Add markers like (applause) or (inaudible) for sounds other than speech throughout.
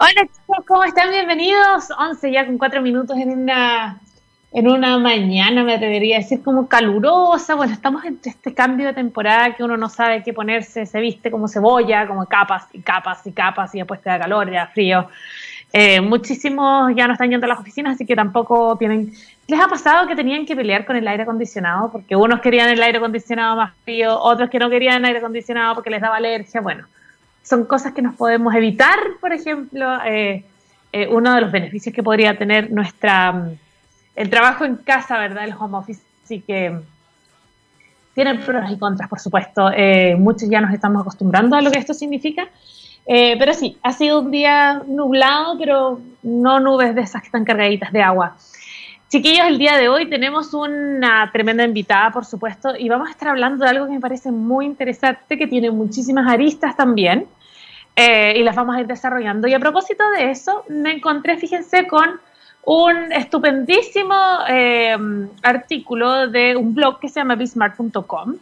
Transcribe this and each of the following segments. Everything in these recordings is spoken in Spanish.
Hola chicos, ¿cómo están? Bienvenidos. 11 ya con 4 minutos en una, en una mañana, me atrevería a decir, como calurosa. Bueno, estamos en este cambio de temporada que uno no sabe qué ponerse, se viste como cebolla, como capas y capas y capas, y después te da calor, ya frío. Eh, muchísimos ya no están yendo a las oficinas, así que tampoco tienen... ¿Les ha pasado que tenían que pelear con el aire acondicionado? Porque unos querían el aire acondicionado más frío, otros que no querían el aire acondicionado porque les daba alergia. Bueno, son cosas que nos podemos evitar, por ejemplo, eh, eh, uno de los beneficios que podría tener nuestra mm, el trabajo en casa, ¿verdad? El home office, sí que tiene pros y contras, por supuesto. Eh, muchos ya nos estamos acostumbrando a lo que esto significa. pero sí, ha sido un día nublado, pero no nubes de esas que están cargaditas de agua. Chiquillos, el día de hoy tenemos una tremenda invitada, por supuesto, y vamos a estar hablando de algo que me parece muy interesante, que tiene muchísimas aristas también. Eh, y las vamos a ir desarrollando. Y a propósito de eso, me encontré, fíjense, con un estupendísimo eh, artículo de un blog que se llama bismart.com,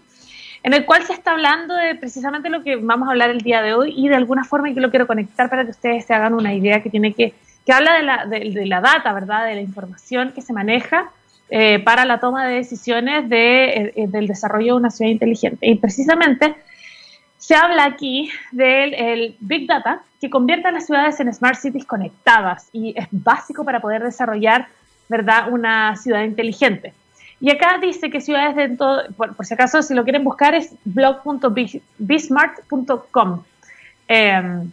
en el cual se está hablando de precisamente lo que vamos a hablar el día de hoy y de alguna forma que lo quiero conectar para que ustedes se hagan una idea que tiene que, que habla de la, de, la data, ¿verdad? De la información que se maneja eh, para la toma de decisiones de, del desarrollo de una ciudad inteligente. Y precisamente se habla aquí del Big Data que convierte a las ciudades en smart cities conectadas y es básico para poder desarrollar ¿verdad? una ciudad inteligente. Y acá dice que ciudades de todo, por, si acaso si lo quieren buscar es blog.bsmart.com. Eh,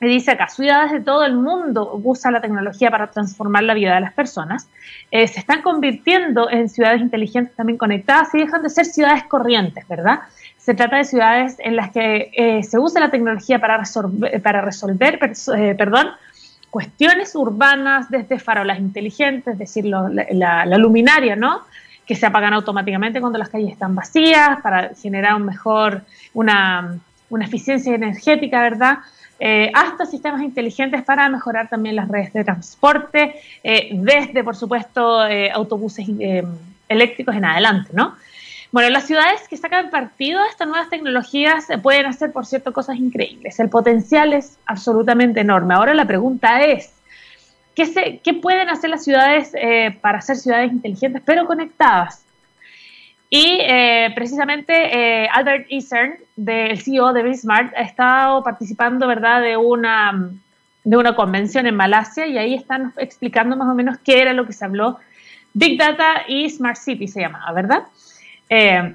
dice acá, ciudades de todo el mundo usan la tecnología para transformar la vida de las personas. Eh, se están convirtiendo en ciudades inteligentes también conectadas y dejan de ser ciudades corrientes, ¿verdad? Se trata de ciudades en las que eh, se usa la tecnología para resolver, para resolver eh, perdón, cuestiones urbanas desde farolas inteligentes, es decir, la, luminaria, ¿no? Que se apagan automáticamente cuando las calles están vacías para generar un mejor, una, eficiencia energética, ¿verdad? Eh, hasta sistemas inteligentes para mejorar también las redes de transporte, desde, por supuesto, autobuses eléctricos en adelante, ¿no? Bueno, las ciudades que sacan partido de estas nuevas tecnologías pueden hacer, por cierto, cosas increíbles. El potencial es absolutamente enorme. Ahora la pregunta es, ¿qué, se, qué pueden hacer las ciudades eh, para ser ciudades inteligentes pero conectadas? Y eh, precisamente eh, Albert Eastern, del CEO de Bismarck, ha estado participando ¿verdad? De, una, de una convención en Malasia y ahí están explicando más o menos qué era lo que se habló. Big Data y Smart City se llamaba, ¿verdad? Eh,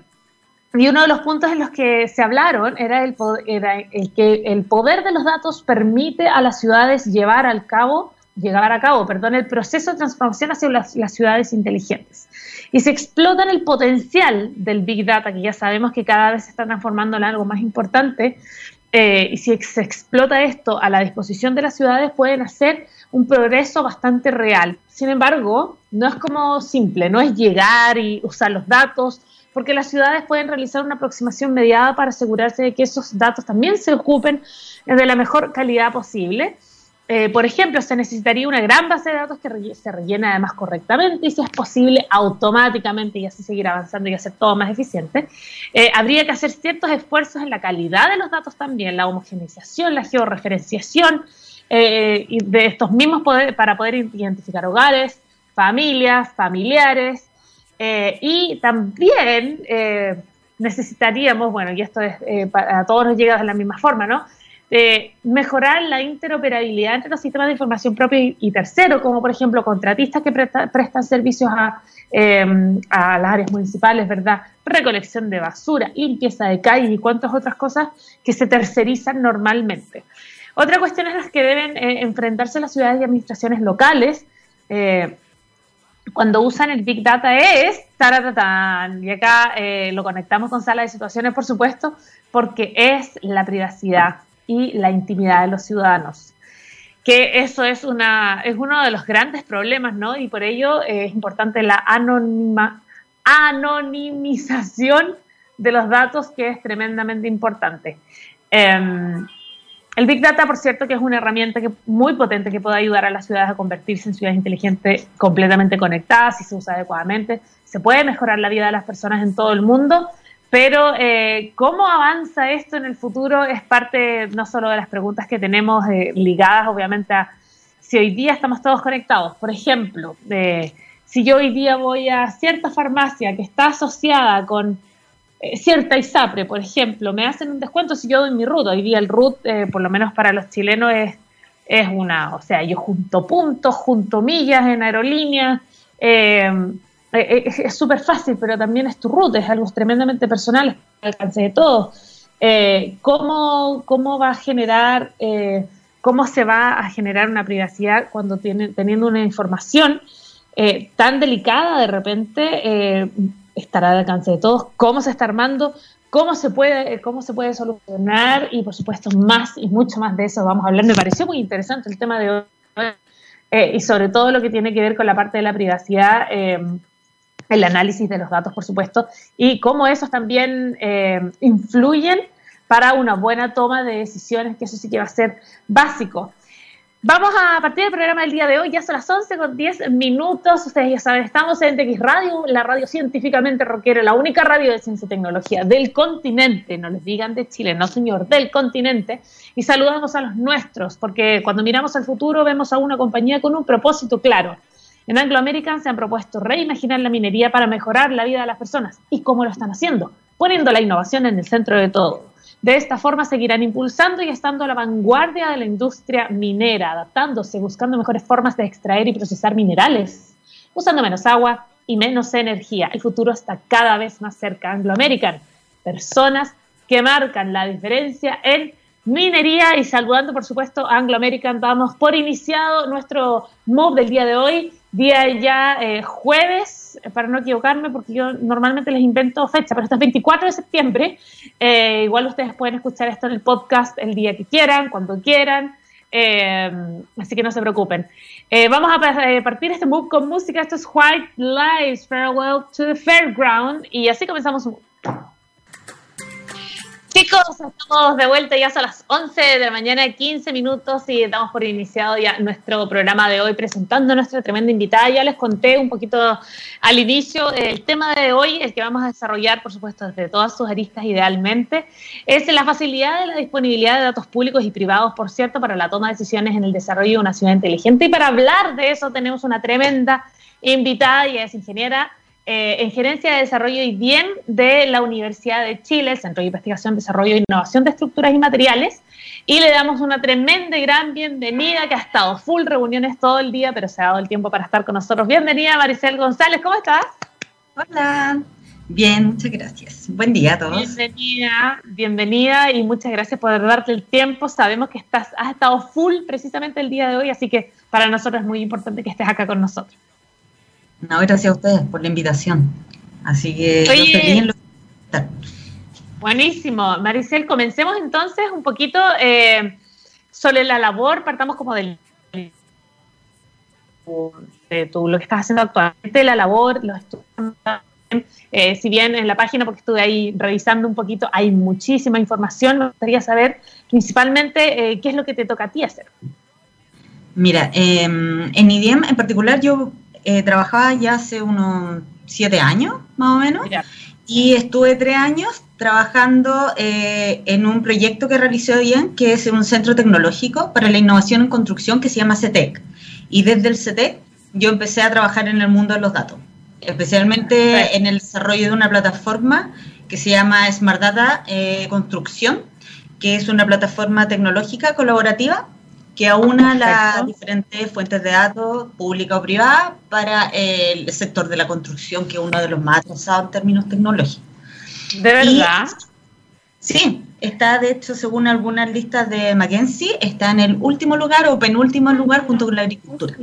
y uno de los puntos en los que se hablaron era el, era el que el poder de los datos permite a las ciudades llevar al cabo, llevar a cabo, perdón, el proceso de transformación hacia las, ciudades inteligentes. Y se explota el potencial del Big Data, que ya sabemos que cada vez se está transformando en algo más importante, eh, y si se explota esto a la disposición de las ciudades, pueden hacer un progreso bastante real. Sin embargo, no es como simple, no es llegar y usar los datos, porque las ciudades pueden realizar una aproximación mediada para asegurarse de que esos datos también se ocupen de la mejor calidad posible. Eh, por ejemplo, se necesitaría una gran base de datos que se rellene además correctamente y si es posible automáticamente y así seguir avanzando y hacer todo más eficiente. Eh, habría que hacer ciertos esfuerzos en la calidad de los datos también, la homogeneización, la georreferenciación eh, de estos mismos poder, para poder identificar hogares, familias, familiares, eh, y también eh, necesitaríamos, bueno, y esto es, eh, a todos nos llega de la misma forma, ¿no? mejorar la interoperabilidad entre los sistemas de información propio y, tercero, como por ejemplo contratistas que prestan servicios a, em, a, las áreas municipales, ¿verdad? Recolección de basura, limpieza de calles y cuantas otras cosas que se tercerizan normalmente. Otra cuestión es las que deben enfrentarse las ciudades y administraciones locales. Cuando usan el Big Data es, taratatán, y acá eh, lo conectamos con sala de situaciones, por supuesto, porque es la privacidad y la intimidad de los ciudadanos. Que eso es, una, es uno de los grandes problemas, ¿no? Y por ello es importante la anonima, anonimización de los datos, que es tremendamente importante. Em, el Big Data, por cierto, que es una herramienta que, muy potente que puede ayudar a las ciudades a convertirse en ciudades inteligentes completamente conectadas si se usa adecuadamente. Se puede mejorar la vida de las personas en todo el mundo, Pero eh, cómo avanza esto en el futuro es parte no solo de las preguntas que tenemos eh, ligadas obviamente a si hoy día estamos todos conectados. Por ejemplo, si yo hoy día voy a cierta farmacia que está asociada con eh, cierta ISAPRE, por ejemplo, me hacen un descuento si yo doy mi RUT. Hoy día el RUT, por lo menos para los chilenos, es, es una, o sea, yo junto puntos, junto millas en aerolíneas. Eh, eh, es súper fácil, pero también es tu ruta, es algo tremendamente personal, al alcance de todos. Eh, ¿cómo, ¿Cómo va a generar, cómo se va a generar una privacidad cuando tiene, teniendo una información tan delicada de repente estará al alcance de todos? ¿Cómo se está armando? ¿Cómo se, puede, ¿Cómo se puede solucionar? Y por supuesto, más y mucho más de eso vamos a hablar. Me pareció muy interesante el tema de hoy. y sobre todo lo que tiene que ver con la parte de la privacidad, el análisis de los datos, por supuesto, y cómo esos también eh, influyen para una buena toma de decisiones, que eso sí que va a ser básico. Vamos a partir del programa del día de hoy, ya son las 11 con 10 minutos, ustedes ya saben, estamos en TX Radio, la radio científicamente rockera, la única radio de ciencia y tecnología del continente, no les digan de Chile, no señor, del continente, y saludamos a los nuestros, porque cuando miramos al futuro vemos a una compañía con un propósito claro, en Anglo American se han propuesto reimaginar la minería para mejorar la vida de las personas. ¿Y cómo lo están haciendo? Poniendo la innovación en el centro de todo. De esta forma seguirán impulsando y estando a la vanguardia de la industria minera, adaptándose, buscando mejores formas de extraer y procesar minerales, usando menos agua y menos energía. El futuro está cada vez más cerca. Anglo American, personas que marcan la diferencia en minería y saludando por supuesto a Anglo American, damos por iniciado nuestro move del día de hoy día ya eh, jueves, para no equivocarme, porque yo normalmente les invento fecha, pero este es 24 de septiembre. Eh, igual ustedes pueden escuchar esto en el podcast el día que quieran, cuando quieran. Eh, así que no se preocupen. vamos a partir este book con música. Esto es White Lies, Farewell to the Fairground. Y así comenzamos un Chicos, estamos de vuelta, ya son las 11 de la mañana, 15 minutos y damos por iniciado ya nuestro programa de hoy presentando a nuestra tremenda invitada. Ya les conté un poquito al inicio el tema de hoy, el que vamos a desarrollar, por supuesto, desde todas sus aristas idealmente, es la facilidad de la disponibilidad de datos públicos y privados, por cierto, para la toma de decisiones en el desarrollo de una ciudad inteligente. Y para hablar de eso tenemos una tremenda invitada y es ingeniera eh, en Gerencia de Desarrollo y Bien de la Universidad de Chile, Centro de Investigación, Desarrollo e Innovación de Estructuras y Materiales. Y le damos una tremenda y gran bienvenida, que ha estado full reuniones todo el día, pero se ha dado el tiempo para estar con nosotros. Bienvenida, Maricel González, ¿cómo estás? Hola, bien, muchas gracias. Buen día a todos. Bienvenida, bienvenida y muchas gracias por darte el tiempo. Sabemos que estás, has estado full precisamente el día de hoy, así que para nosotros es muy importante que estés acá con nosotros. No, gracias a ustedes por la invitación. Así que Oye, Buenísimo. Maricel, comencemos entonces un poquito eh, sobre la labor, partamos como del de tu, lo que estás haciendo actualmente, la labor, los estudios. Eh, si bien en la página, porque estuve ahí revisando un poquito, hay muchísima información, me gustaría saber principalmente eh, qué es lo que te toca a ti hacer. Mira, em, en IDEM en particular yo eh, trabajaba ya hace unos siete años, más o menos, y estuve tres años trabajando eh, en un proyecto que realizó bien, que es un centro tecnológico para la innovación en construcción que se llama CETEC. Y desde el CETEC yo empecé a trabajar en el mundo de los datos, especialmente en el desarrollo de una plataforma que se llama Smart Data eh, Construcción, que es una plataforma tecnológica colaborativa que aúna las diferentes fuentes de datos, pública o privada, para el sector de la construcción, que es uno de los más atrasados en términos tecnológicos. ¿De verdad? sí, está de hecho, según algunas listas de McKinsey, está en el último lugar o penúltimo lugar junto con la agricultura.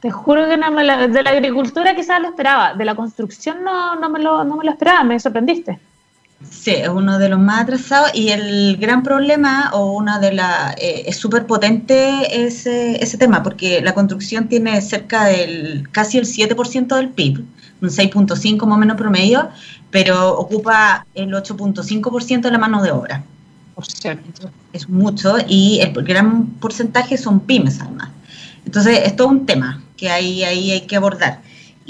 Te juro que no me de la agricultura quizás lo esperaba, de la construcción no, no, me lo, no me lo esperaba, me sorprendiste. Sí, es uno de los más atrasados y el gran problema o una de las... Eh, es súper potente ese, ese tema porque la construcción tiene cerca del casi el 7% del PIB, un 6.5 más o menos promedio, pero ocupa el 8.5% de la mano de obra. Es mucho y el gran porcentaje son pymes además. Entonces, es todo un tema que ahí, ahí hay que abordar.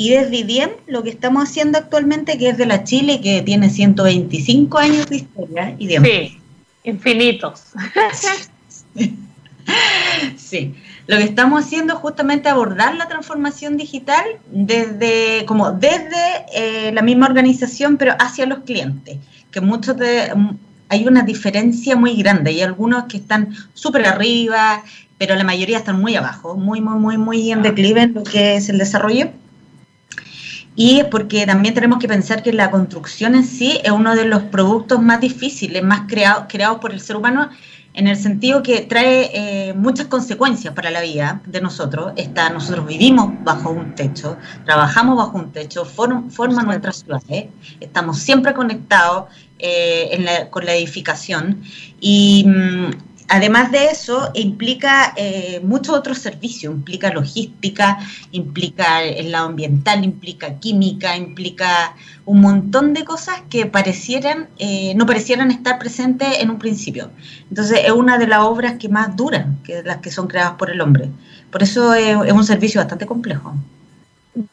Y desde IDIEM lo que estamos haciendo actualmente, que es de la Chile, que tiene 125 años de historia, IDIEM. Sí, infinitos. (laughs) sí, lo que estamos haciendo es justamente abordar la transformación digital desde, como desde eh, la misma organización, pero hacia los clientes, que muchos de, hay una diferencia muy grande. Hay algunos que están súper arriba, pero la mayoría están muy abajo, muy, muy, muy, muy en declive en lo que es el desarrollo. Y porque también tenemos que pensar que la construcción en sí es uno de los productos más difíciles, más creados creados por el ser humano, en el sentido que trae eh, muchas consecuencias para la vida de nosotros. Está, nosotros vivimos bajo un techo, trabajamos bajo un techo, forman forma nuestras ciudades, estamos siempre conectados eh, con la edificación y mm, Además de eso, implica eh, muchos otros servicios, implica logística, implica el lado ambiental, implica química, implica un montón de cosas que parecieran, eh, no parecieran estar presentes en un principio. Entonces es una de las obras que más duran, que las que son creadas por el hombre. Por eso es, un servicio bastante complejo.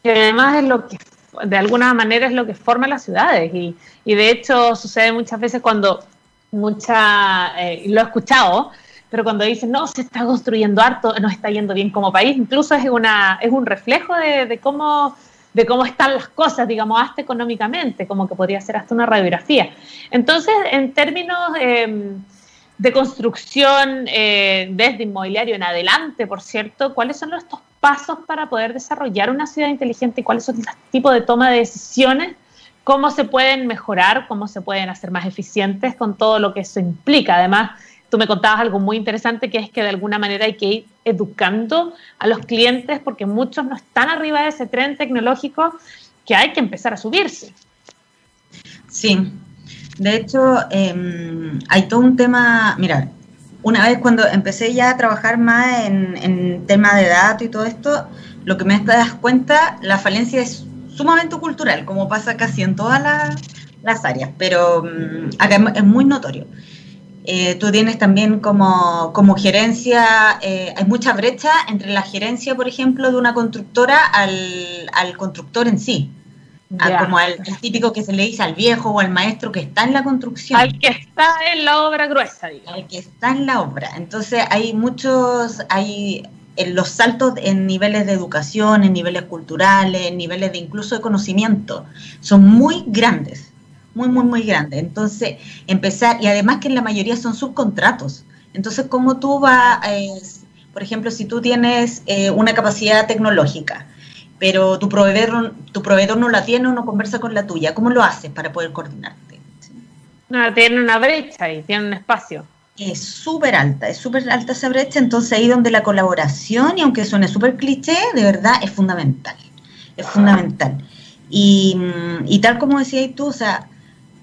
Y además es lo que de alguna manera es lo que forma las ciudades y, y de hecho sucede muchas veces cuando mucha, eh, lo he escuchado, pero cuando dicen, no, se está construyendo harto, nos está yendo bien como país, incluso es, una, es un reflejo de, cómo de cómo están las cosas, digamos, hasta económicamente, como que podría ser hasta una radiografía. Entonces, en términos em, de construcción eh, desde inmobiliario en adelante, por cierto, ¿cuáles son estos pasos para poder desarrollar una ciudad inteligente y cuáles son los tipos de toma de decisiones cómo se pueden mejorar, cómo se pueden hacer más eficientes con todo lo que eso implica. Además, tú me contabas algo muy interesante que es que de alguna manera hay que ir educando a los clientes porque muchos no están arriba de ese tren tecnológico que hay que empezar a subirse. Sí, de hecho em, hay todo un tema, mira, una vez cuando empecé ya a trabajar más en, en tema de datos y todo esto, lo que me das cuenta, la falencia es sumamente cultural, como pasa casi en todas las, áreas, pero mm, acá es muy notorio. Eh, tú tienes también como, como gerencia, eh, hay mucha brecha entre la gerencia, por ejemplo, de una constructora al, constructor en sí. como al, típico que se le dice al viejo o al maestro que está en la construcción. Al que está en la obra gruesa, digamos. Al que está en la obra. Entonces hay muchos, hay, en los saltos en niveles de educación, en niveles culturales, en niveles de incluso de conocimiento, son muy grandes, muy, muy, muy grandes. Entonces, empezar, y además que en la mayoría son subcontratos. Entonces, ¿cómo tú vas, por ejemplo, si tú tienes eh, una capacidad tecnológica, pero tu proveedor, tu proveedor no la tiene o no conversa con la tuya, ¿cómo lo haces para poder coordinarte? No, tiene una brecha y tiene un espacio es súper alta, es súper alta esa brecha, entonces ahí donde la colaboración, y aunque suene súper cliché, de verdad es fundamental, es fundamental. Y, mm, tal como decías tú, o sea,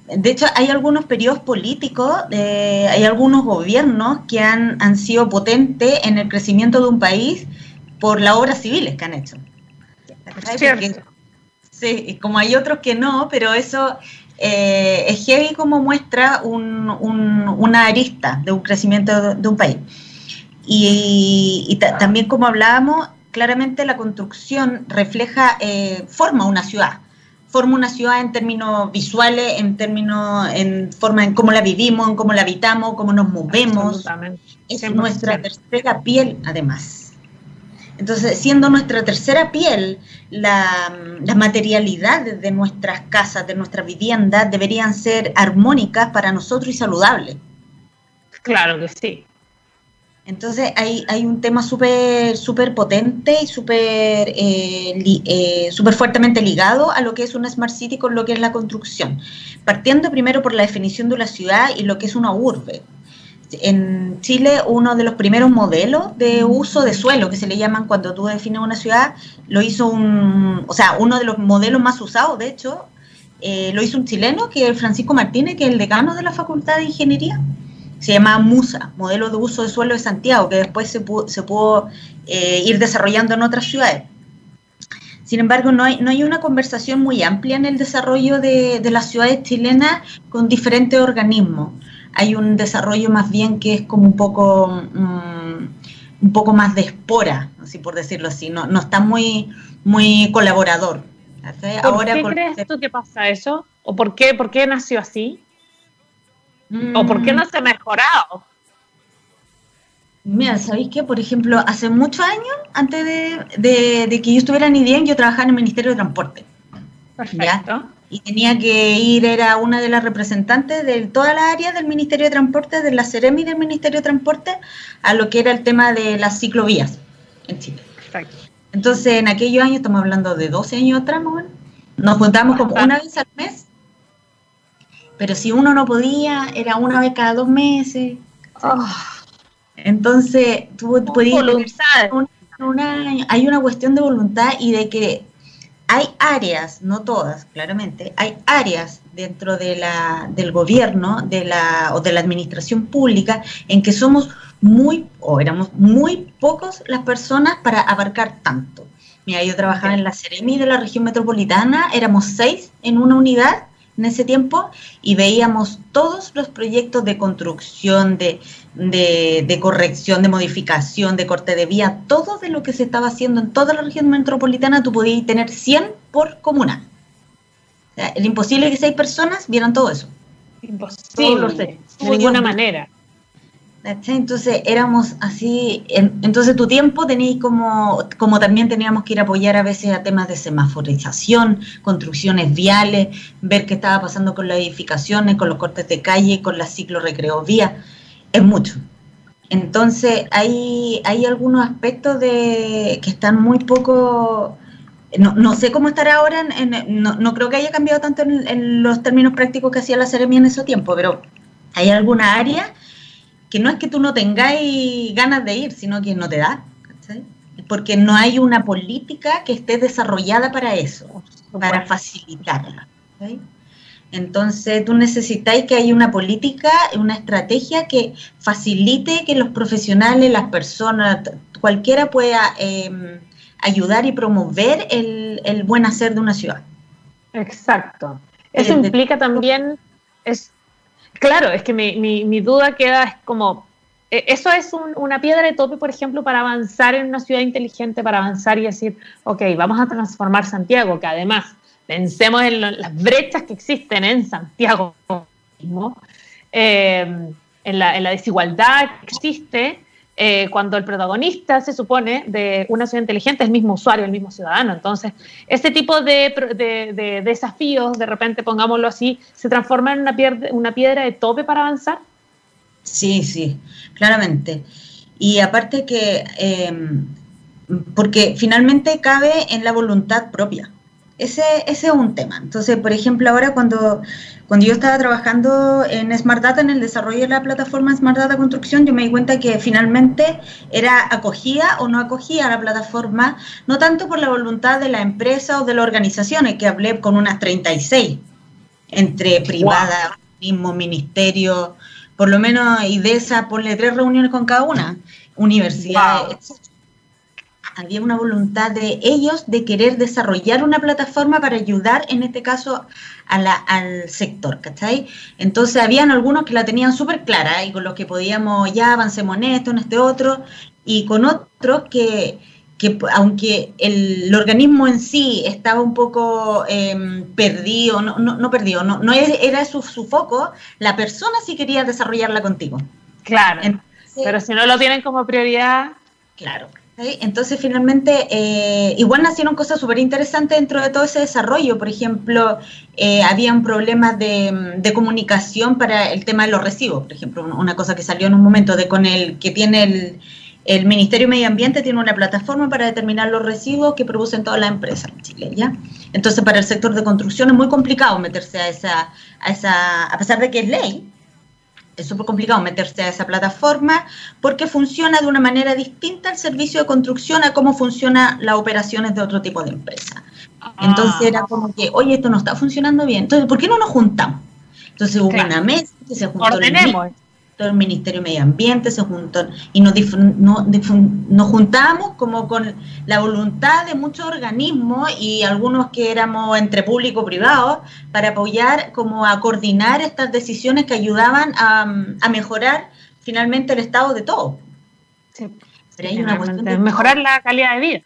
de hecho hay algunos periodos políticos, eh, hay algunos gobiernos que han, han sido potentes en el crecimiento de un país por las obras civiles que han hecho. sí, como hay otros que no, pero eso eh, es heavy como muestra una arista de un crecimiento de, un país. Y, también como hablábamos, claramente la construcción refleja, eh, forma una ciudad, forma una ciudad en términos visuales, en términos, en forma en cómo la vivimos, en cómo la habitamos, cómo nos movemos. Es nuestra tercera piel, además. Entonces, siendo nuestra tercera piel, la, las materialidades de nuestras casas, de nuestras viviendas, deberían ser armónicas para nosotros y saludables. Claro que sí. Entonces hay, hay un tema súper super potente y súper eh, eh, super fuertemente ligado a lo que es una Smart City con lo que es la construcción. Partiendo primero por la definición de una ciudad y lo que es una urbe en Chile uno de los primeros modelos de uso de suelo que se le llaman cuando tú defines una ciudad, lo hizo un, o sea, uno de los modelos más usados, de hecho, eh, lo hizo un chileno, que es Francisco Martínez, que es el decano de la Facultad de Ingeniería. Se llama MUSA, Modelo de Uso de Suelo de Santiago, que después se pudo, se pudo eh, ir desarrollando en otras ciudades. Sin embargo, no hay, no hay una conversación muy amplia en el desarrollo de, de las ciudades chilenas con diferentes organismos hay un desarrollo más bien que es como un poco, mm, un poco más de espora, así por decirlo así, no, no está muy, muy colaborador ¿Por Ahora, qué crees tú que pasa eso? ¿O por qué, por qué nació así? ¿O por qué no se ha mejorado? Mira, ¿sabéis qué? Por ejemplo, hace muchos años, antes de, que yo estuviera en IDEM, yo trabajaba en el Ministerio de Transporte. Perfecto. Y tenía que ir, era una de las representantes de toda la área del Ministerio de Transporte, de la Ceremi del Ministerio de Transporte, a lo que era el tema de las ciclovías en Chile. Perfecto. Entonces, en aquellos años, estamos hablando de 12 años atrás, ¿no? nos juntábamos como una vez al mes, pero si uno no podía, era una vez cada dos meses. Oh. Entonces, tú podías... hay una cuestión de voluntad y de que hay áreas, no todas, claramente, hay áreas dentro de la, del gobierno de la, o de la administración pública en que somos muy, o éramos muy pocos las personas para abarcar tanto. Mira, yo trabajaba en la Ceremi de la región metropolitana, éramos seis en una unidad en ese tiempo y veíamos todos los proyectos de construcción, de, de, corrección, de modificación, de corte de vía, todo de lo que se estaba haciendo en toda la región metropolitana, tú podías tener 100 por comuna. O sea, el imposible que seis personas vieran todo eso. Imposible, de ninguna manera. Entonces éramos así, entonces tu tiempo tenías como, como también teníamos que ir a apoyar a veces a temas de semaforización, construcciones viales, ver qué estaba pasando con las edificaciones, con los cortes de calle, con las ciclo recreo vía, es mucho. Entonces hay, hay algunos aspectos de que están muy poco, no, no sé cómo estará ahora, en, no, no, creo que haya cambiado tanto en, los términos prácticos que hacía la Seremi en ese tiempo, pero hay alguna área que no es que tú no tengáis ganas de ir, sino que no te da, porque no hay una política que esté desarrollada para eso, para facilitarla. Entonces, tú necesitáis que haya una política, una estrategia que facilite que los profesionales, las personas, cualquiera pueda em, ayudar y promover el, el, buen hacer de una ciudad. Exacto. Eso implica también, es, Claro, es que mi, mi, duda queda es como, e, eso es una piedra de tope, por ejemplo, para avanzar en una ciudad inteligente, para avanzar y decir, ok, vamos a transformar Santiago, que además pensemos en las brechas que existen en Santiago mismo, eh, en, la, en la desigualdad que existe, eh, cuando el protagonista se supone de una ciudad inteligente es el mismo usuario, el mismo ciudadano. Entonces, ese tipo de, desafíos, de repente, pongámoslo así, se transforma en una, piedra, una piedra de tope para avanzar. Sí, sí, claramente. Y aparte que, em, porque finalmente cabe en la voluntad propia. Ese, ese es un tema. Entonces, por ejemplo, ahora cuando, cuando yo estaba trabajando en Smart Data, en el desarrollo de la plataforma Smart Data Construcción, yo me di cuenta que finalmente era acogida o no acogida la plataforma, no tanto por la voluntad de la empresa o de las organizaciones, que hablé con unas 36, entre privada, mismo ministerio, por lo menos IDESA, ponle tres reuniones con cada una, universidades, había una voluntad de ellos de querer desarrollar una plataforma para ayudar, en este caso, al sector, ¿cachai? Entonces, habían algunos que la tenían súper clara y con los que podíamos, ya avancemos en esto, en este otro, y con otros que, que aunque el, organismo en sí estaba un poco em, perdido, no, no, no, perdido, no, no era su, su, foco, la persona sí quería desarrollarla contigo. Claro, pero si no lo tienen como prioridad... Claro. Entonces, finalmente, eh, igual nacieron cosas súper interesantes dentro de todo ese desarrollo. Por ejemplo, eh, habían problemas de, comunicación para el tema de los residuos. Por ejemplo, una cosa que salió en un momento de con el que tiene el, el Ministerio de Medio Ambiente tiene una plataforma para determinar los residuos que producen todas las empresas en Chile, ¿ya? Entonces, para el sector de construcción es muy complicado meterse a esa, a esa, a pesar de que es ley, es súper complicado meterse a esa plataforma porque funciona de una manera distinta el servicio de construcción a cómo funcionan las operaciones de otro tipo de empresa. Entonces era ah. como que, oye, esto no está funcionando bien. Entonces, ¿por qué no nos juntamos? Entonces hubo una mesa que se juntó todo el Ministerio de Medio Ambiente se juntó y nos, nos juntamos como con la voluntad de muchos organismos y algunos que éramos entre público y privado para apoyar, como a coordinar estas decisiones que ayudaban a, mejorar finalmente el estado de todo. Sí, Pero hay una cuestión de mejorar la calidad de vida.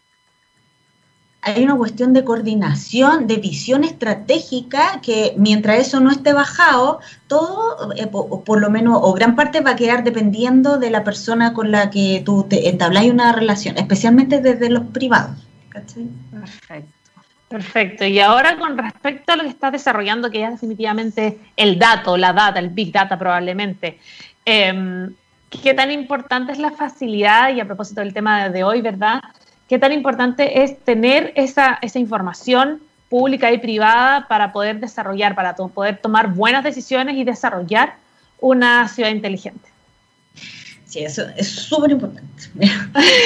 Hay una cuestión de coordinación, de visión estratégica, que mientras eso no esté bajado, todo, eh, por, lo menos, o gran parte va a quedar dependiendo de la persona con la que tú te entabláis una relación, especialmente desde los privados. Perfecto. Perfecto. Y ahora con respecto a lo que estás desarrollando, que ya definitivamente el dato, la data, el big data probablemente, em, ¿qué tan importante es la facilidad? Y a propósito del tema de hoy, ¿verdad? Qué tan importante es tener esa, esa información pública y privada para poder desarrollar, para poder tomar buenas decisiones y desarrollar una ciudad inteligente. Sí, eso es súper importante.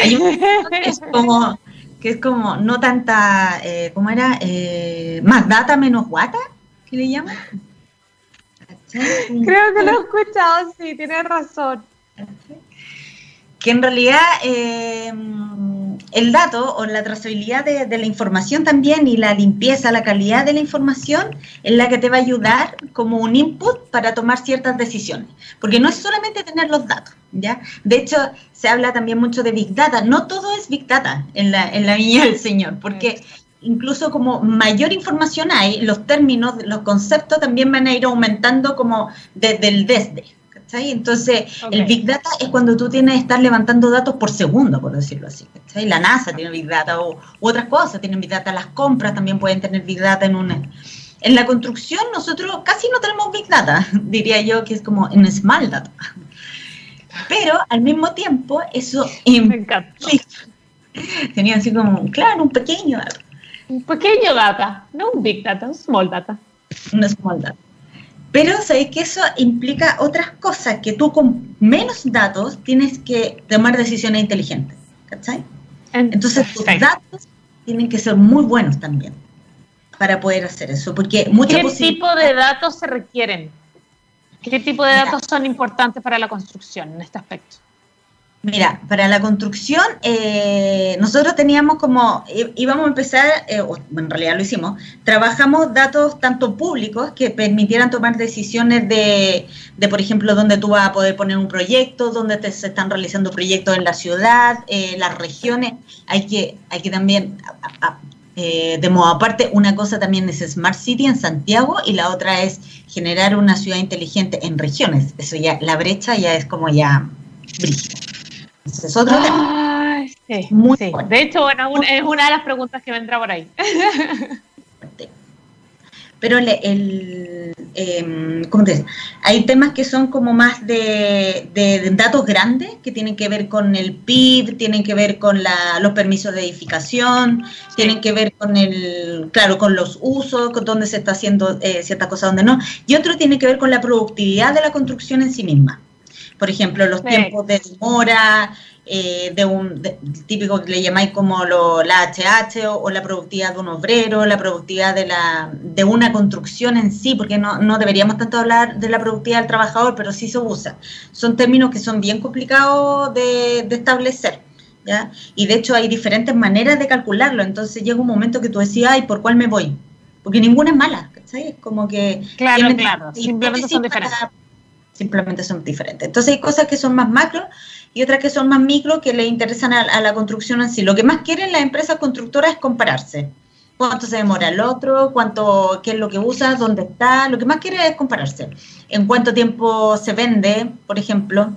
Hay un que es como, que es como no tanta, eh, ¿cómo era? Eh, más data menos guata, ¿qué le llaman? Creo que lo he escuchado, sí, tienes razón. Que en realidad eh, el dato o la trazabilidad de, la información también y la limpieza, la calidad de la información es la que te va a ayudar como un input para tomar ciertas decisiones. Porque no es solamente tener los datos, ¿ya? De hecho, se habla también mucho de Big Data. No todo es Big Data en la, en la viña del Señor, porque incluso como mayor información hay, los términos, los conceptos también van a ir aumentando como desde el desde. Entonces, el Big Data es cuando tú tienes que estar levantando datos por segundo, por decirlo así. La NASA tiene Big Data o u otras cosas tienen Big Data, las compras también pueden tener Big Data en una... En la construcción nosotros casi no tenemos Big Data, (laughs) diría yo que es como en Small Data. Pero al mismo tiempo eso (laughs) implica... (laughs) Tenía así como, claro, un pequeño data. Un pequeño data, no un Big Data, un Small Data. Un Small Data. Pero sabéis que eso implica otras cosas, que tú con menos datos tienes que tomar decisiones inteligentes. ¿Cachai? Entonces tus datos tienen que ser muy buenos también para poder hacer eso. Porque ¿Qué tipo de datos se requieren? ¿Qué tipo de datos son importantes para la construcción en este aspecto? Mira, para la construcción, eh, nosotros teníamos como, íbamos a empezar, eh, en realidad lo hicimos, trabajamos datos tanto públicos que permitieran tomar decisiones de, de por ejemplo, dónde tú vas a poder poner un proyecto, dónde te, se están realizando proyectos en la ciudad, eh, las regiones. Hay que, hay que también, de modo aparte, una cosa también es Smart City en Santiago y la otra es generar una ciudad inteligente en regiones. Eso ya, la brecha ya es como ya brígida. Es otro tema. Muy De hecho, bueno, es una de las preguntas que vendrá por ahí. Pero el, em, ¿cómo te hay temas que son como más de, datos grandes, que tienen que ver con el PIB, tienen que ver con los permisos de edificación, tienen que ver con el, claro, con los usos, con dónde se está haciendo eh, cierta cosa, dónde no, y otro tiene que ver con la productividad de la construcción en sí misma. Por ejemplo, los tiempos de demora, eh, de un típico que le llamáis como lo, la HH o, la productividad de un obrero, la productividad de, la, de una construcción en sí, porque no, no deberíamos tanto hablar de la productividad del trabajador, pero sí se usa. Son términos que son bien complicados de, establecer. ¿ya? Y de hecho hay diferentes maneras de calcularlo, entonces llega un momento que tú decías, ay, ¿por cuál me voy? Porque ninguna es mala, ¿sabes? Como que... Claro, claro, simplemente son diferentes simplemente son diferentes. Entonces hay cosas que son más macro y otras que son más micro que le interesan a, la construcción en sí. Lo que más quieren las empresas constructoras es compararse. Cuánto se demora el otro, cuánto, qué es lo que usa, dónde está. Lo que más quiere es compararse. En cuánto tiempo se vende, por ejemplo.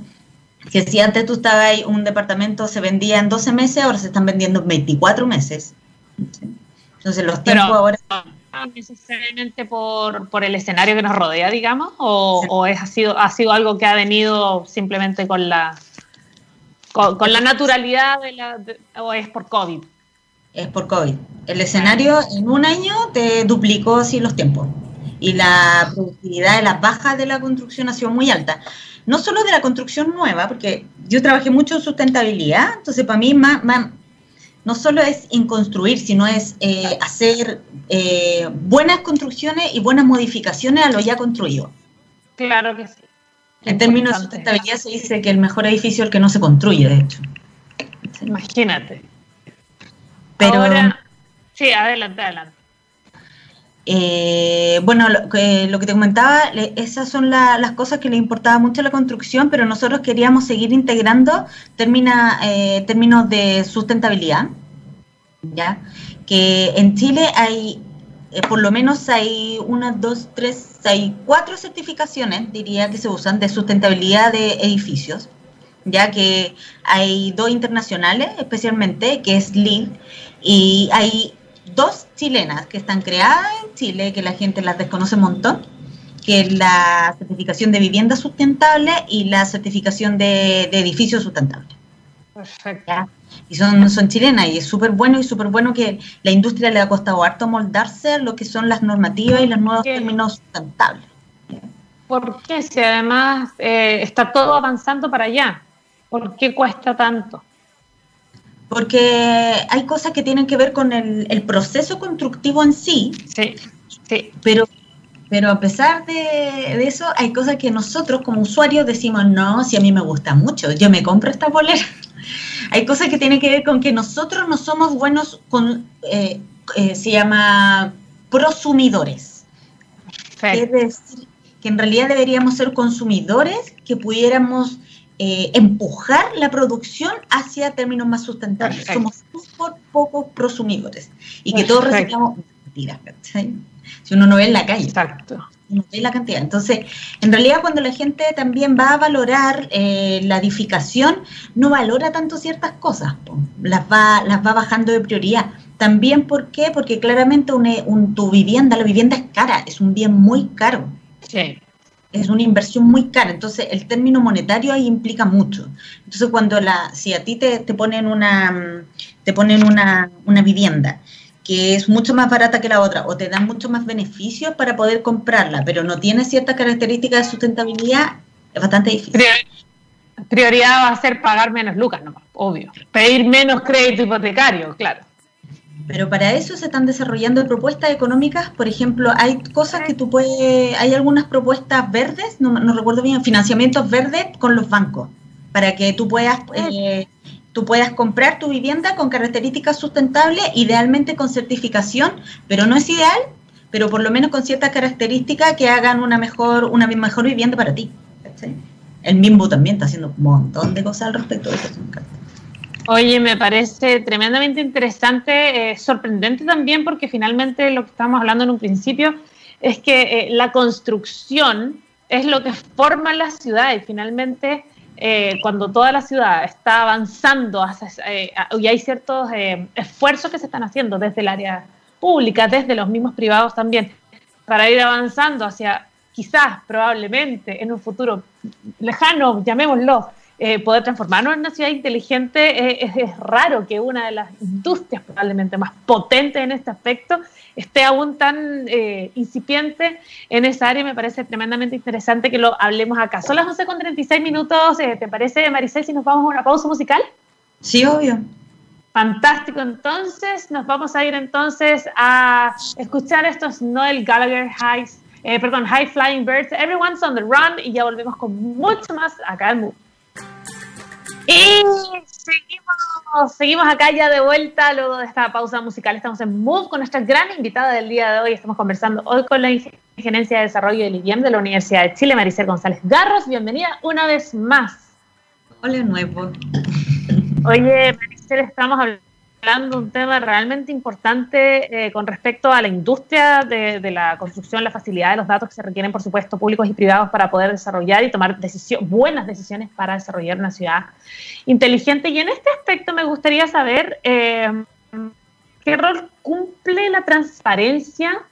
Que si antes tú estabas un departamento se vendía en 12 meses, ahora se están vendiendo en 24 meses. Entonces los tiempos ahora necesariamente por, por, el escenario que nos rodea, digamos, o, es, ha, sido, ha sido algo que ha venido simplemente con la, con, la naturalidad o es por COVID? Es por COVID. El escenario en un año te duplicó así los tiempos y la productividad de las bajas de la construcción ha sido muy alta. No solo de la construcción nueva, porque yo trabajé mucho en sustentabilidad, entonces para mí más no solo es en construir, sino es eh, hacer eh, buenas construcciones y buenas modificaciones a lo ya construido. Claro que sí. En términos de sustentabilidad se dice que el mejor edificio es el que no se construye, de hecho. Imagínate. Pero, sí, adelante, adelante. Eh, bueno, lo que, te comentaba, esas son las cosas que le importaba mucho a la construcción, pero nosotros queríamos seguir integrando termina, eh, términos de sustentabilidad. ¿ya? Que en Chile hay, eh, por lo menos hay una, dos, tres, hay cuatro certificaciones, diría, que se usan de sustentabilidad de edificios, ya que hay dos internacionales especialmente, que es LEED, y hay dos chilenas que están creadas en Chile, que la gente las desconoce un montón, que es la certificación de vivienda sustentable y la certificación de, edificios sustentables. Perfecto. Y son, son chilenas y es súper bueno y súper bueno que la industria le ha costado harto moldarse lo que son las normativas y los nuevos términos sustentables. ¿Por qué? Si además eh, está todo avanzando para allá, ¿por qué cuesta tanto? Porque hay cosas que tienen que ver con el, el proceso constructivo en sí. Sí, sí. Pero pero a pesar de, eso, hay cosas que nosotros como usuarios decimos, no, si a mí me gusta mucho, yo me compro esta bolera. (laughs) hay cosas que tienen que ver con que nosotros no somos buenos con, eh, eh, se llama prosumidores. Es decir, que en realidad deberíamos ser consumidores que pudiéramos eh, empujar la producción hacia términos más sustentables. Somos súper pocos prosumidores y que todos recibamos mentiras, si uno no ve en la calle. Exacto. No ve la cantidad. Entonces, en realidad cuando la gente también va a valorar eh, la edificación, no valora tanto ciertas cosas, las va, las va bajando de prioridad. También, ¿por qué? Porque claramente un, tu vivienda, la vivienda es cara, es un bien muy caro. Sí. Es una inversión muy cara, entonces el término monetario ahí implica mucho. Entonces, cuando la, si a ti te, te ponen una, te ponen una, una vivienda que es mucho más barata que la otra o te dan mucho más beneficios para poder comprarla, pero no tiene ciertas características de sustentabilidad, es bastante difícil. Prioridad va a ser pagar menos lucas, no, obvio. Pedir menos crédito hipotecario, claro. Pero para eso se están desarrollando propuestas económicas, por ejemplo, hay cosas que tú puedes, hay algunas propuestas verdes, no, no recuerdo bien, financiamientos verdes con los bancos, para que tú puedas eh, tú puedas comprar tu vivienda con características sustentables, idealmente con certificación, pero no es ideal, pero por lo menos con ciertas características que hagan una mejor, una mejor vivienda para ti. El MIMBO también está haciendo un montón de cosas al respecto de eso. Oye, me parece tremendamente interesante, eh, sorprendente también, porque finalmente lo que estábamos hablando en un principio es que eh, la construcción es lo que forma la ciudad y finalmente eh, cuando toda la ciudad está avanzando eh, y hay ciertos esfuerzos que se están haciendo desde el área pública, desde los mismos privados también, para ir avanzando hacia quizás, probablemente, en un futuro lejano, llamémoslo, poder transformarnos en una ciudad inteligente, es, raro que una de las industrias probablemente más potentes en este aspecto esté aún tan eh, incipiente en esa área. Me parece tremendamente interesante que lo hablemos acá. Son las 11 con 36 minutos. Eh, ¿Te parece, Maricel, si nos vamos a una pausa musical? Sí, obvio. Fantástico, entonces nos vamos a ir entonces a escuchar estos Noel Gallagher Highs, eh, perdón, High Flying Birds, Everyone's on the Run y ya volvemos con mucho más acá en Move. Y seguimos, seguimos acá ya de vuelta luego de esta pausa musical. Estamos en Move con nuestra gran invitada del día de hoy. Estamos conversando hoy con la Gerencia de Desarrollo del IBM de la Universidad de Chile, Maricel González Garros. Bienvenida una vez más. Hola, nuevo. Oye, Maricel, estamos hablando hablando de un tema realmente importante eh, con respecto a la industria de, la construcción, la facilidad de los datos que se requieren, por supuesto, públicos y privados para poder desarrollar y tomar buenas decisiones para desarrollar una ciudad inteligente. Y en este aspecto me gustaría saber eh, qué rol cumple la transparencia.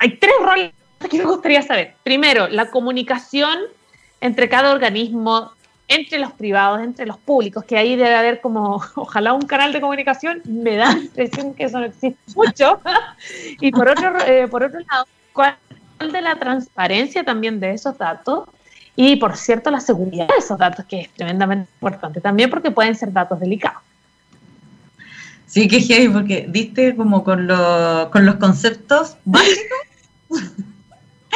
Hay tres roles que me gustaría saber. Primero, la comunicación entre cada organismo entre los privados, entre los públicos, que ahí debe haber como, (laughs) ojalá un canal de comunicación, me da la impresión que eso no existe mucho. (laughs) y por otro, eh, por otro lado, ¿cuál de la transparencia también de esos datos? Y por cierto, la seguridad de esos datos, que es tremendamente importante también porque pueden ser datos delicados. Sí, que heavy, porque viste como con, con los conceptos básicos. (laughs)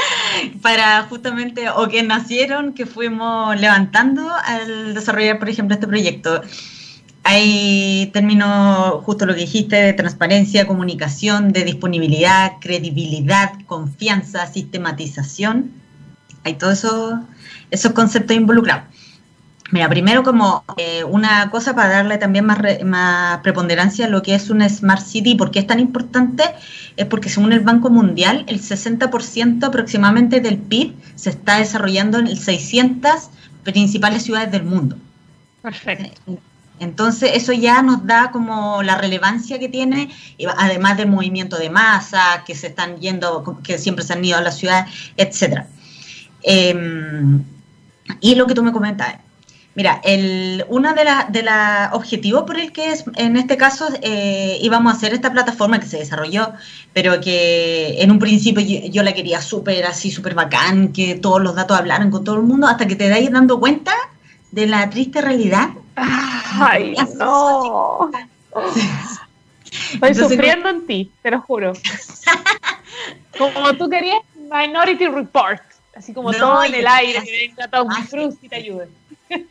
(laughs) para justamente, o que nacieron, que fuimos levantando al desarrollar, por ejemplo, este proyecto. Hay términos, justo lo que dijiste, de transparencia, comunicación, de disponibilidad, credibilidad, confianza, sistematización. Hay todos esos, esos conceptos involucrados. Mira, primero como eh, una cosa para darle también más, más preponderancia a lo que es una Smart City, ¿por qué es tan importante? Es porque según el Banco Mundial, el 60% aproximadamente del PIB se está desarrollando en 600 principales ciudades del mundo. Perfecto. Entonces, eso ya nos da como la relevancia que tiene, además del movimiento de masa, que se están yendo, que siempre se han ido a la ciudad, etcétera. Em, y lo que tú me comentas, Mira, el, uno de los de la objetivos por el que es, en este caso eh, íbamos a hacer esta plataforma que se desarrolló, pero que en un principio yo, la quería súper así, súper bacán, que todos los datos hablaran con todo el mundo, hasta que te dais dando cuenta de la triste realidad. ¡Ay, (laughs) no! (laughs) Estoy sufriendo en ti, te lo juro. (laughs) Como tú querías, Minority Report, así como todo en el aire, que venga Tom Cruise y te ayude.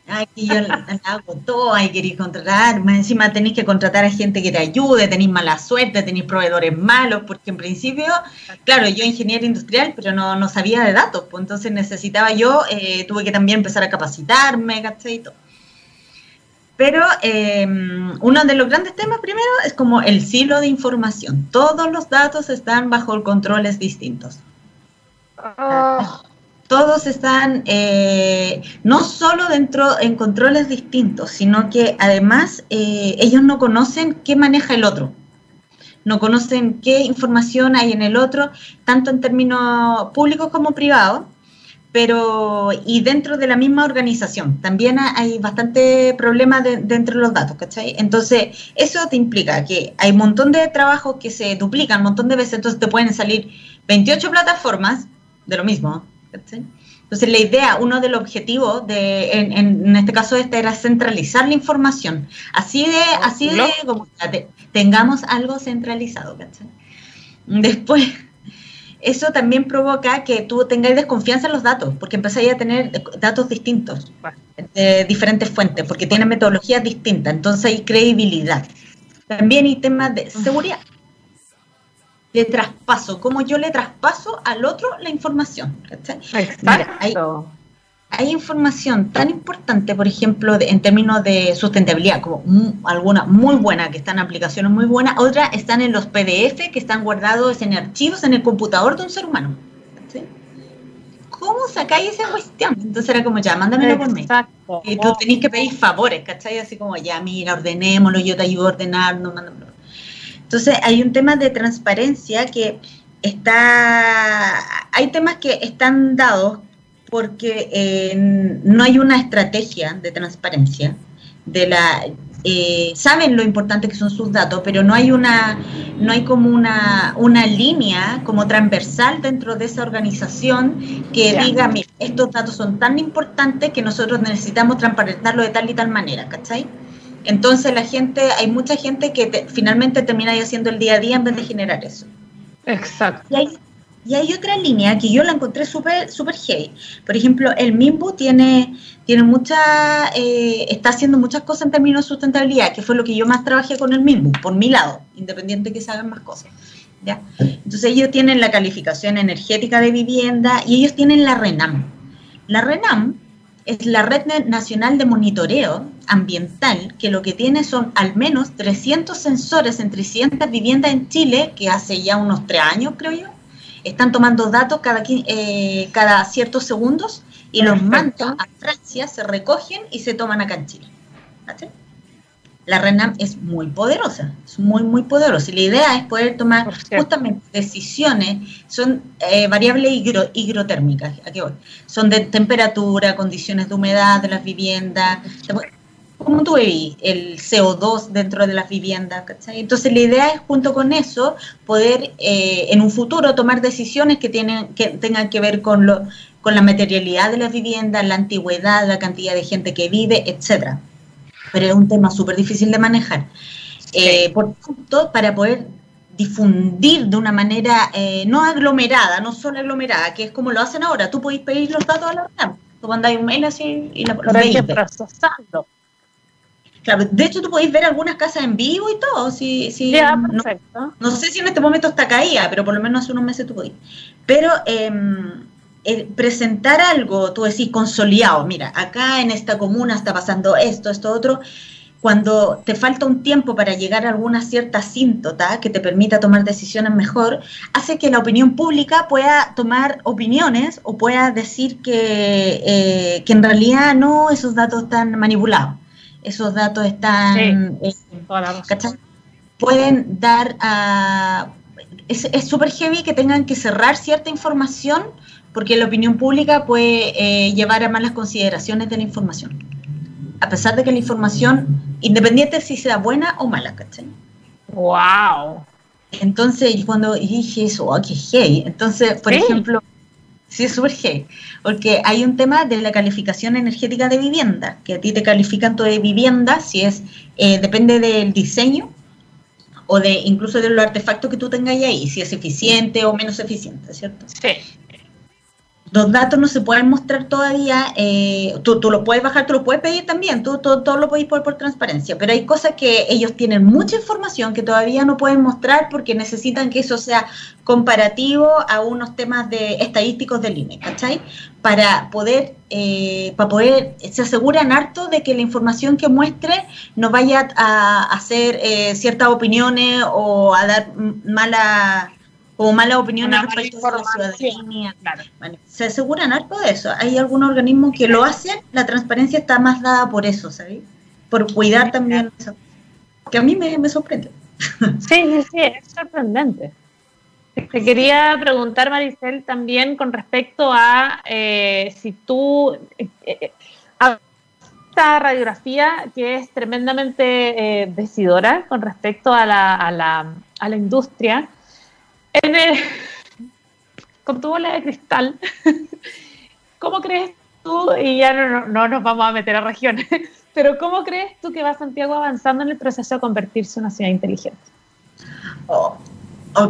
Aquí yo la hago todo, hay que contratar, más encima tenéis que contratar a gente que te ayude, tenéis mala suerte, tenéis proveedores malos, porque en principio, claro, yo ingeniero industrial, pero no, no sabía de datos, pues entonces necesitaba yo, eh, tuve que también empezar a capacitarme, ¿cachai? Y todo. Pero em, uno de los grandes temas primero es como el silo de información. Todos los datos están bajo controles distintos. Oh todos están eh, no solo dentro en controles distintos, sino que además eh, ellos no conocen qué maneja el otro, no conocen qué información hay en el otro, tanto en términos públicos como privados, pero y dentro de la misma organización. También hay bastante problema dentro de los datos, ¿cachai? Entonces, eso te implica que hay un montón de trabajos que se duplican un montón de veces, entonces te pueden salir 28 plataformas de lo mismo, entonces la idea, uno de los objetivos de, en, este caso este era centralizar la información, así de, así de como tengamos algo centralizado, Después, eso también provoca que tú tengáis desconfianza en los datos, porque empezáis a tener datos distintos, de diferentes fuentes, porque tienen metodologías distintas, entonces hay credibilidad. También hay temas de seguridad de traspaso, como yo le traspaso al otro la información. hay, información tan importante, por ejemplo, en términos de sustentabilidad, como alguna muy buena, que están en aplicaciones muy buenas, otras están en los PDF que están guardados en archivos en el computador de un ser humano. ¿Cómo sacáis esa cuestión? Entonces era como, ya, mándamelo por mail. Y tú tenés que pedir favores, ¿cachai? Así como, ya, mira, ordenémoslo, yo te ayudo a ordenar, no, mándamelo. Entonces hay un tema de transparencia que está, hay temas que están dados porque eh, no hay una estrategia de transparencia de la eh, saben lo importante que son sus datos, pero no hay una, no hay como una, una línea como transversal dentro de esa organización que diga, mira, estos datos son tan importantes que nosotros necesitamos transparentarlo de tal y tal manera, ¿cachai? Entonces la gente, hay mucha gente que finalmente termina haciendo el día a día en vez de generar eso. Exacto. Y hay, y hay otra línea que yo la encontré súper super heavy. Por ejemplo, el MIMBU tiene, tiene mucha, eh, está haciendo muchas cosas en términos de sustentabilidad, que fue lo que yo más trabajé con el MIMBU, por mi lado, independiente que se hagan más cosas. ¿ya? Entonces ellos tienen la calificación energética de vivienda y ellos tienen la RENAM. La RENAM es la Red Nacional de Monitoreo Ambiental, que lo que tiene son al menos 300 sensores en 300 viviendas en Chile, que hace ya unos tres años, creo yo. Están tomando datos cada, eh, cada ciertos segundos y los mandan a Francia, se recogen y se toman acá en Chile la RENAM es muy poderosa, es muy, muy poderosa. Y la idea es poder tomar justamente decisiones, son eh, variables higrotérmicas, aquí voy. Son de temperatura, condiciones de humedad de las viviendas, como tú el CO2 dentro de las viviendas, ¿cachai? Entonces la idea es junto con eso poder eh, en un futuro tomar decisiones que, tienen, que tengan que ver con, lo, con la materialidad de las viviendas, la antigüedad, la cantidad de gente que vive, etcétera pero es un tema súper difícil de manejar. Eh, por tanto, para poder difundir de una manera eh, no aglomerada, no solo aglomerada, que es como lo hacen ahora, tú podéis pedir los datos a la RAM, tú mandáis un mail así y la podéis procesando. Claro, de hecho tú podéis ver algunas casas en vivo y todo, si, si no, sé si en este momento está caída, pero por lo menos hace unos meses tú podéis. Pero, eh, presentar algo, tú decís consolidado, mira, acá en esta comuna está pasando esto, esto, otro, cuando te falta un tiempo para llegar a alguna cierta síntota que te permita tomar decisiones mejor, hace que la opinión pública pueda tomar opiniones o pueda decir que, eh, que en realidad no, esos datos están manipulados, esos datos están... Eh, pueden dar a... Es súper heavy que tengan que cerrar cierta información porque la opinión pública puede eh, llevar a malas consideraciones de la información a pesar de que la información, independiente si sea buena o mala, ¿cachai? ¡Wow! Entonces, cuando dije eso, oh, qué hey. Entonces, por ejemplo, sí, es súper hey, porque hay un tema de la calificación energética de vivienda, que a ti te califican tu vivienda si es, eh, depende del diseño o de incluso de los artefactos que tú tengas ahí, si es eficiente o menos eficiente, ¿cierto? Sí. Los datos no se pueden mostrar todavía, eh, tú, tú lo puedes bajar, tú lo puedes pedir también, tú todo, lo podéis por, por transparencia, pero hay cosas que ellos tienen mucha información que todavía no pueden mostrar porque necesitan que eso sea comparativo a unos temas de estadísticos del INE, ¿cachai? Para poder, eh, para poder, se aseguran harto de que la información que muestre no vaya a, hacer eh, ciertas opiniones o a dar mala o malas opiniones respecto a la ciudadanía. se aseguran algo de eso. Hay algunos organismos que lo hacen, la transparencia está más dada por eso, ¿sabes? Por cuidar también eso. Que a mí me, sorprende. Sí, (laughs) sí, sí, es sorprendente. Te quería preguntar, Maricel, también con respecto a eh, si tú, eh, eh, esta radiografía que es tremendamente decidora con respecto a la, a la, a la industria, con tu bola de cristal, (laughs) ¿cómo crees tú, y ya no, nos vamos a meter a regiones, (laughs) pero ¿cómo crees tú que va Santiago avanzando en el proceso de convertirse en una ciudad inteligente? Oh, oh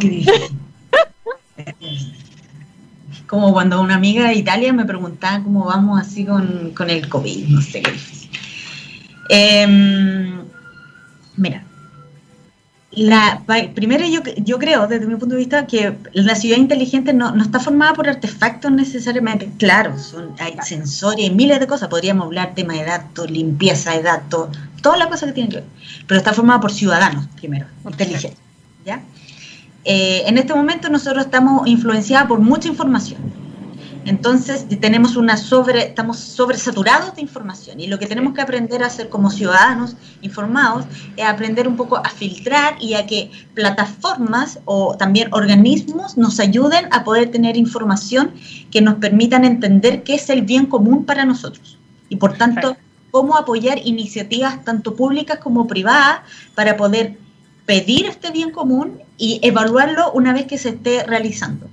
como cuando una amiga de Italia me preguntaba cómo vamos así con, el COVID, no sé qué. Em, mira, la, primero yo, yo creo, desde mi punto de vista, que la ciudad inteligente no, está formada por artefactos necesariamente. Claro, son, hay sensores, y miles de cosas. Podríamos hablar tema de datos, limpieza de datos, todas las cosas que tienen que ver. Pero está formada por ciudadanos, primero, inteligentes. ¿ya? Eh, en este momento nosotros estamos influenciados por mucha información entonces tenemos una sobre, estamos sobresaturados de información y lo que tenemos que aprender a hacer como ciudadanos informados es aprender un poco a filtrar y a que plataformas o también organismos nos ayuden a poder tener información que nos permitan entender qué es el bien común para nosotros. Y por tanto cómo apoyar iniciativas tanto públicas como privadas para poder pedir este bien común y evaluarlo una vez que se esté realizando.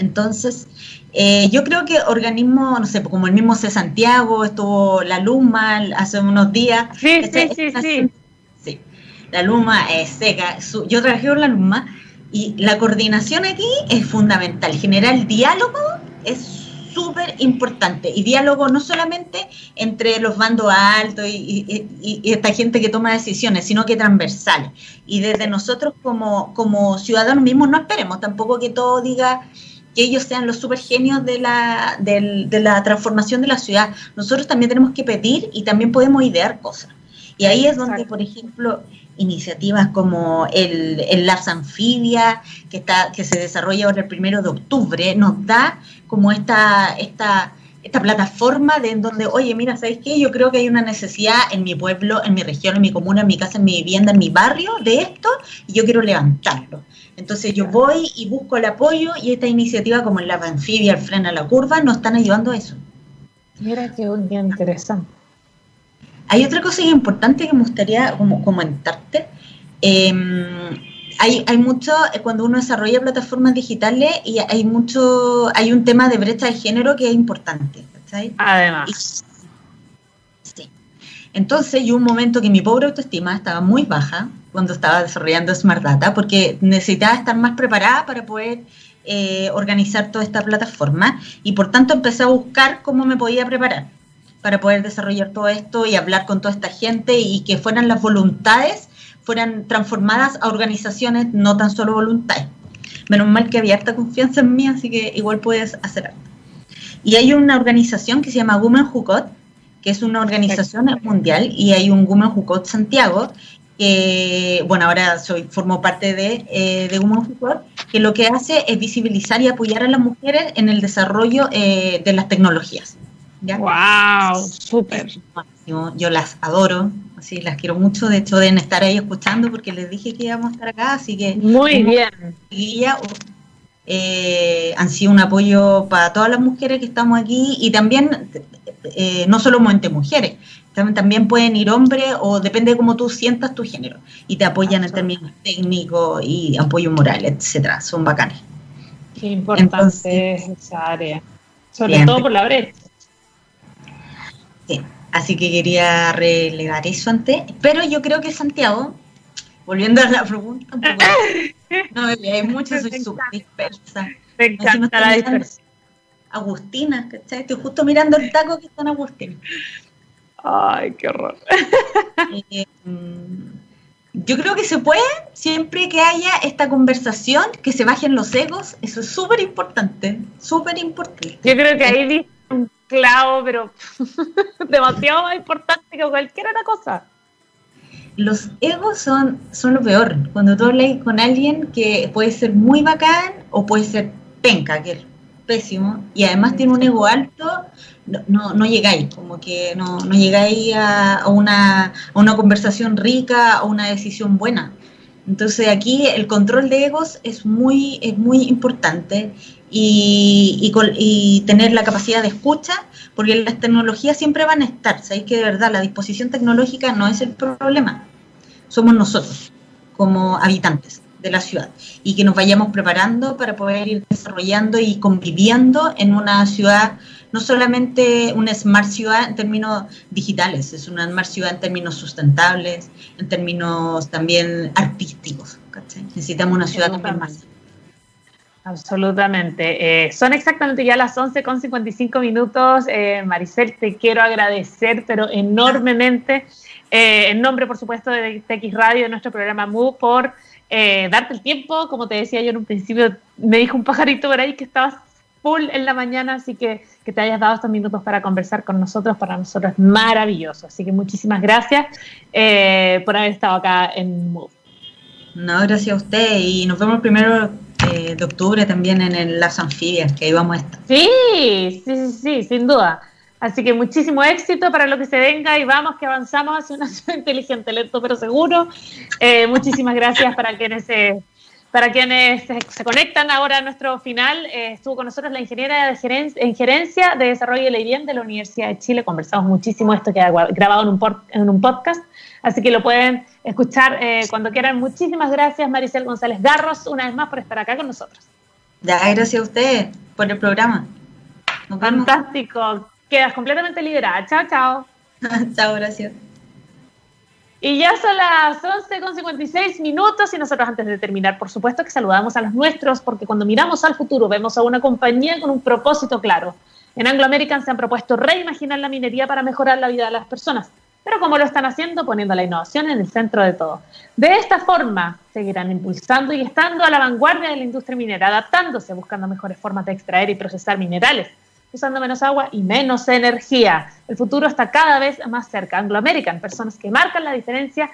Entonces, eh, yo creo que organismos, no sé, como el mismo C. Santiago, estuvo la Luma hace unos días. Sí, sí, sí, sí. La Luma es seca. yo trabajé con la Luma y la coordinación aquí es fundamental. Generar diálogo es súper importante. Y diálogo no solamente entre los bandos altos y, esta gente que toma decisiones, sino que transversal. Y desde nosotros como, como ciudadanos mismos no esperemos tampoco que todo diga que ellos sean los super genios de la, de, la transformación de la ciudad. Nosotros también tenemos que pedir y también podemos idear cosas. Y ahí es donde, por ejemplo, iniciativas como el, el Labs Anfibia, que, está, que se desarrolla ahora el primero de octubre, nos da como esta, esta, esta plataforma de en donde, oye, mira, ¿sabes qué? Yo creo que hay una necesidad en mi pueblo, en mi región, en mi comuna, en mi casa, en mi vivienda, en mi barrio de esto, y yo quiero levantarlo. Entonces yo voy y busco el apoyo y esta iniciativa como la anfibia, el freno a la curva, nos están ayudando a eso. Mira qué bien interesante. Hay otra cosa importante que me gustaría como comentarte. Em, hay, hay mucho, cuando uno desarrolla plataformas digitales, y hay mucho, hay un tema de brecha de género que es importante. Además. Entonces, yo un momento que mi pobre autoestima estaba muy baja, cuando estaba desarrollando Smart Data, porque necesitaba estar más preparada para poder eh, organizar toda esta plataforma y por tanto empecé a buscar cómo me podía preparar para poder desarrollar todo esto y hablar con toda esta gente y que fueran las voluntades, fueran transformadas a organizaciones no tan solo voluntarias. menos mal que había harta confianza en mí, así que igual puedes hacer algo. Y hay una organización que se llama Women Who que es una organización mundial, y hay un Women Who Santiago, que, bueno, ahora soy formo parte de, eh, de Women Who que lo que hace es visibilizar y apoyar a las mujeres en el desarrollo eh, de las tecnologías. ¡Wow! Súper. Yo las adoro, así las quiero mucho. De hecho, deben estar ahí escuchando porque les dije que íbamos a estar acá, así que. Muy bien. Y eh, han sido un apoyo para todas las mujeres que estamos aquí y también, eh, no solo entre mujeres, también, pueden ir hombres o depende de cómo tú sientas tu género y te apoyan en términos técnicos y apoyo moral, etcétera. Son bacanes. Qué importante es esa área, sobre todo por la brecha. Sí, así que quería relevar eso antes. Pero yo creo que Santiago, volviendo a la pregunta, (laughs) no, hay mucho, soy súper dispersa. Me encanta la dispersión. Agustina, ¿cachai? Estoy justo mirando el taco que está en Agustina. Ay, qué horror. (laughs) Eh, yo creo que se puede siempre que haya esta conversación, que se bajen los egos. Eso es súper importante, súper importante. Yo creo que ahí clavo, pero (laughs) demasiado importante que cualquier otra cosa. Los egos son, son lo peor. Cuando tú hablas con alguien que puede ser muy bacán o puede ser penca, que es pésimo, y además tiene un ego alto, no, no, llegáis, como que no, no llegáis a, una, a una conversación rica, o una decisión buena. Entonces aquí el control de egos es muy, es muy importante y, y, tener la capacidad de escucha, porque las tecnologías siempre van a estar. Sabéis que de verdad la disposición tecnológica no es el problema, somos nosotros como habitantes de la ciudad y que nos vayamos preparando para poder ir desarrollando y conviviendo en una ciudad, no solamente una smart ciudad en términos digitales, es una smart ciudad en términos sustentables, en términos también artísticos. Necesitamos una ciudad también más Absolutamente. Eh, son exactamente ya las 11 con 55 minutos. Eh, Maricel, te quiero agradecer, pero enormemente, eh, en nombre, por supuesto, de TX Radio, de nuestro programa MU, por darte el tiempo. Como te decía yo en un principio, me dijo un pajarito por ahí que estabas full en la mañana, así que que te hayas dado estos minutos para conversar con nosotros, para nosotros es maravilloso. Así que muchísimas gracias por haber estado acá en MU. No, gracias a usted y nos vemos primero eh, de octubre también en las anfibias, que ahí vamos a estar. Sí, sí, sí, sí, sin duda. Así que muchísimo éxito para lo que se venga y vamos que avanzamos hacia una (laughs) ciudad inteligente, lento pero seguro. Eh, muchísimas gracias para quienes se, para quienes se, conectan ahora a nuestro final. Eh, estuvo con nosotros la ingeniera de gerencia, en gerencia de desarrollo de la de la Universidad de Chile. Conversamos muchísimo, esto queda grabado en un, en un podcast Así que lo pueden escuchar eh, cuando quieran. Muchísimas gracias, Maricel González Garros, una vez más por estar acá con nosotros. Ya, gracias a usted por el programa. Fantástico. Quedas completamente liberada. Chao, chao. (laughs) chao, gracias. Y ya son las 11.56 minutos y nosotros antes de terminar, por supuesto que saludamos a los nuestros porque cuando miramos al futuro vemos a una compañía con un propósito claro. En Anglo American se han propuesto reimaginar la minería para mejorar la vida de las personas pero como lo están haciendo, poniendo la innovación en el centro de todo. De esta forma, seguirán impulsando y estando a la vanguardia de la industria minera, adaptándose, buscando mejores formas de extraer y procesar minerales, usando menos agua y menos energía. El futuro está cada vez más cerca. Anglo American, personas que marcan la diferencia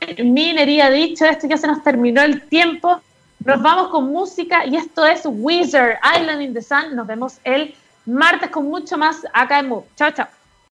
en minería. Dicho esto, ya se nos terminó el tiempo. Nos vamos con música y esto es Wizard Island in the Sun. Nos vemos el martes con mucho más acá en Move. Chao, chao.